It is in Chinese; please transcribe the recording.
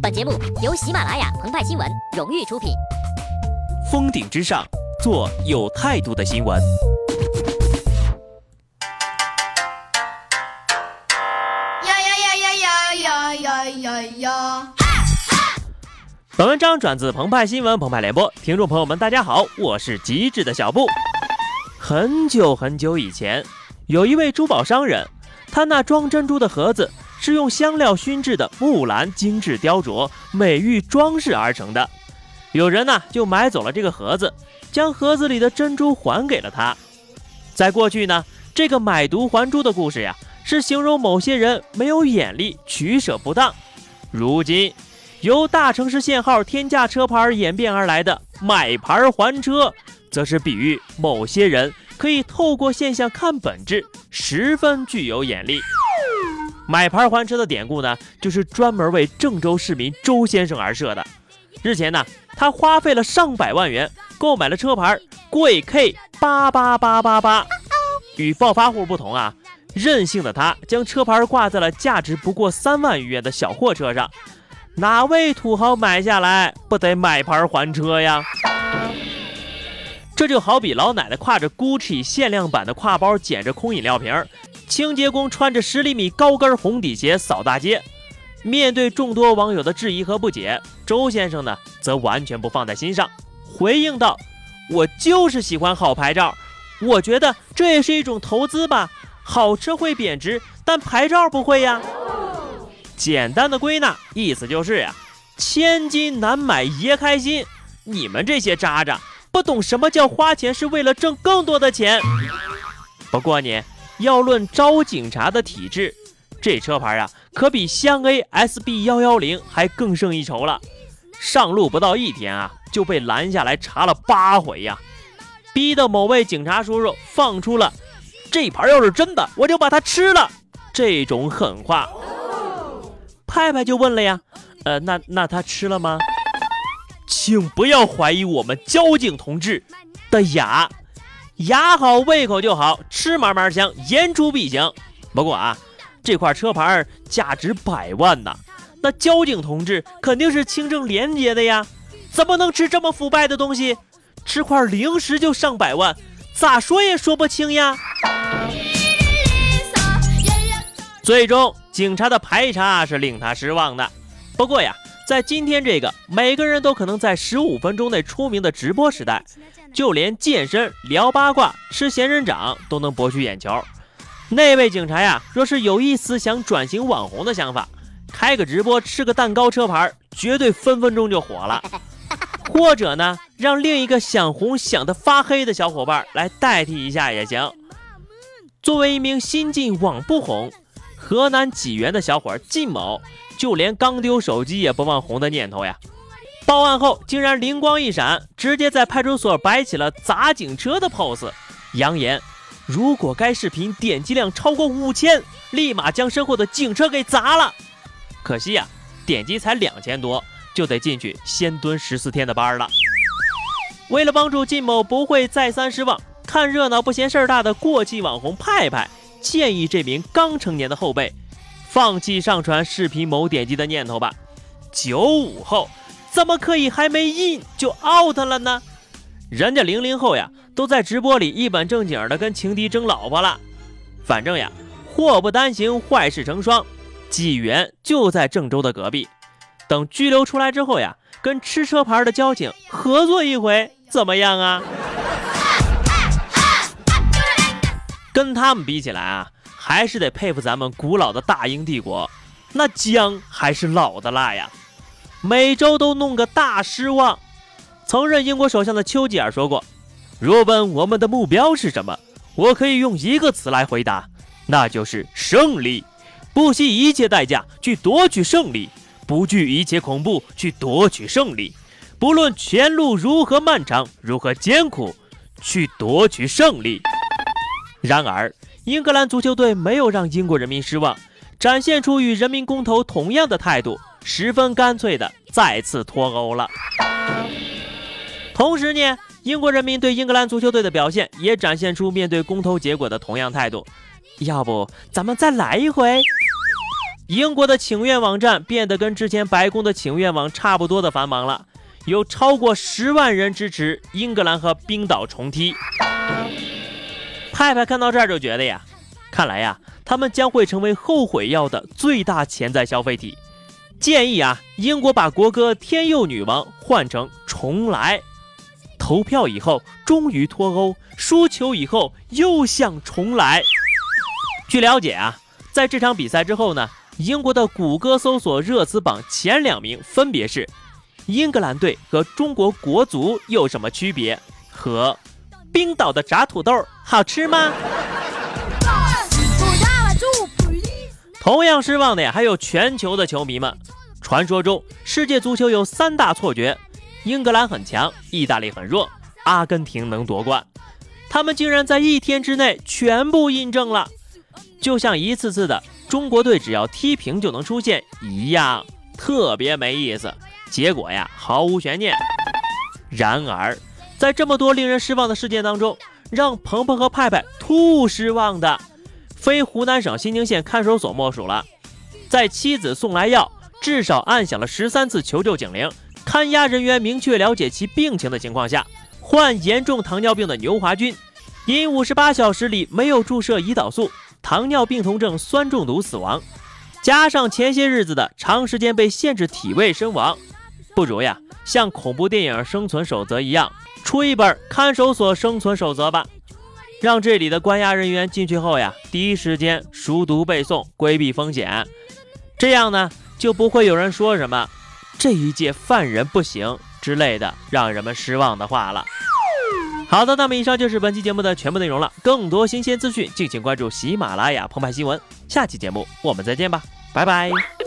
本节目由喜马拉雅、澎湃新闻荣誉出品。峰顶之上，做有态度的新闻。呀呀呀呀呀呀呀呀呀！本文章转自澎湃新闻《澎湃联播，听众朋友们，大家好，我是极致的小布。很久很久以前，有一位珠宝商人他那装珍珠的盒子是用香料熏制的木兰精致雕琢、美玉装饰而成的。有人呢就买走了这个盒子，将盒子里的珍珠还给了他。在过去呢，这个买椟还珠的故事呀，是形容某些人没有眼力、取舍不当。如今。由大城市限号天价车牌演变而来的买牌还车，则是比喻某些人可以透过现象看本质，十分具有眼力。买牌还车的典故呢，就是专门为郑州市民周先生而设的。日前呢，他花费了上百万元购买了车牌贵 K 八八八八八。与暴发户不同啊，任性的他将车牌挂在了价值不过三万余元的小货车上。哪位土豪买下来不得买牌还车呀？这就好比老奶奶挎着 GUCCI 限量版的挎包，捡着空饮料瓶；清洁工穿着十厘米高跟红底鞋扫大街。面对众多网友的质疑和不解，周先生呢则完全不放在心上，回应道：“我就是喜欢好牌照，我觉得这也是一种投资吧。好车会贬值，但牌照不会呀。”简单的归纳意思就是呀，千金难买爷开心。你们这些渣渣不懂什么叫花钱是为了挣更多的钱。不过呢，要论招警察的体质，这车牌啊可比湘 A SB 幺幺零还更胜一筹了。上路不到一天啊，就被拦下来查了八回呀，逼得某位警察叔叔放出了“这牌要是真的，我就把它吃了”这种狠话。派派就问了呀，呃，那那他吃了吗？请不要怀疑我们交警同志的牙，牙好胃口就好，吃嘛嘛香，言出必行。不过啊，这块车牌价值百万呐，那交警同志肯定是清正廉洁的呀，怎么能吃这么腐败的东西？吃块零食就上百万，咋说也说不清呀。最终。警察的排查是令他失望的。不过呀，在今天这个每个人都可能在十五分钟内出名的直播时代，就连健身、聊八卦、吃仙人掌都能博取眼球。那位警察呀，若是有一丝想转型网红的想法，开个直播吃个蛋糕车牌，绝对分分钟就火了。或者呢，让另一个想红想得发黑的小伙伴来代替一下也行。作为一名新晋网不红。河南济源的小伙靳某，就连刚丢手机也不忘红的念头呀！报案后竟然灵光一闪，直接在派出所摆起了砸警车的 pose，扬言如果该视频点击量超过五千，立马将身后的警车给砸了。可惜呀，点击才两千多，就得进去先蹲十四天的班了。为了帮助靳某不会再三失望，看热闹不嫌事儿大的过气网红派派。建议这名刚成年的后辈放弃上传视频某点击的念头吧。九五后怎么可以还没印就 out 了呢？人家零零后呀，都在直播里一本正经的跟情敌争老婆了。反正呀，祸不单行，坏事成双。纪元就在郑州的隔壁。等拘留出来之后呀，跟吃车牌的交警合作一回，怎么样啊？跟他们比起来啊，还是得佩服咱们古老的大英帝国，那姜还是老的辣呀。每周都弄个大失望。曾任英国首相的丘吉尔说过：“若问我们的目标是什么，我可以用一个词来回答，那就是胜利。不惜一切代价去夺取胜利，不惧一切恐怖去夺取胜利，不论前路如何漫长，如何艰苦，去夺取胜利。”然而，英格兰足球队没有让英国人民失望，展现出与人民公投同样的态度，十分干脆的再次脱欧了。同时呢，英国人民对英格兰足球队的表现也展现出面对公投结果的同样态度。要不，咱们再来一回？英国的请愿网站变得跟之前白宫的请愿网差不多的繁忙了，有超过十万人支持英格兰和冰岛重踢。派派看到这儿就觉得呀，看来呀，他们将会成为后悔药的最大潜在消费体。建议啊，英国把国歌《天佑女王》换成《重来》。投票以后终于脱欧，输球以后又想重来。据了解啊，在这场比赛之后呢。英国的谷歌搜索热词榜前两名分别是：英格兰队和中国国足有什么区别？和冰岛的炸土豆好吃吗？同样失望的呀，还有全球的球迷们。传说中，世界足球有三大错觉：英格兰很强，意大利很弱，阿根廷能夺冠。他们竟然在一天之内全部印证了，就像一次次的。中国队只要踢平就能出现一样，特别没意思。结果呀，毫无悬念。然而，在这么多令人失望的事件当中，让鹏鹏和派派吐失望的，非湖南省新宁县看守所莫属了。在妻子送来药，至少按响了十三次求救警铃，看押人员明确了解其病情的情况下，患严重糖尿病的牛华军，因五十八小时里没有注射胰岛素。糖尿病酮症酸中毒死亡，加上前些日子的长时间被限制体位身亡，不如呀像恐怖电影《生存守则》一样出一本看守所生存守则吧，让这里的关押人员进去后呀第一时间熟读背诵，规避风险，这样呢就不会有人说什么这一届犯人不行之类的让人们失望的话了。好的，那么以上就是本期节目的全部内容了。更多新鲜资讯，敬请关注喜马拉雅澎湃新闻。下期节目我们再见吧，拜拜。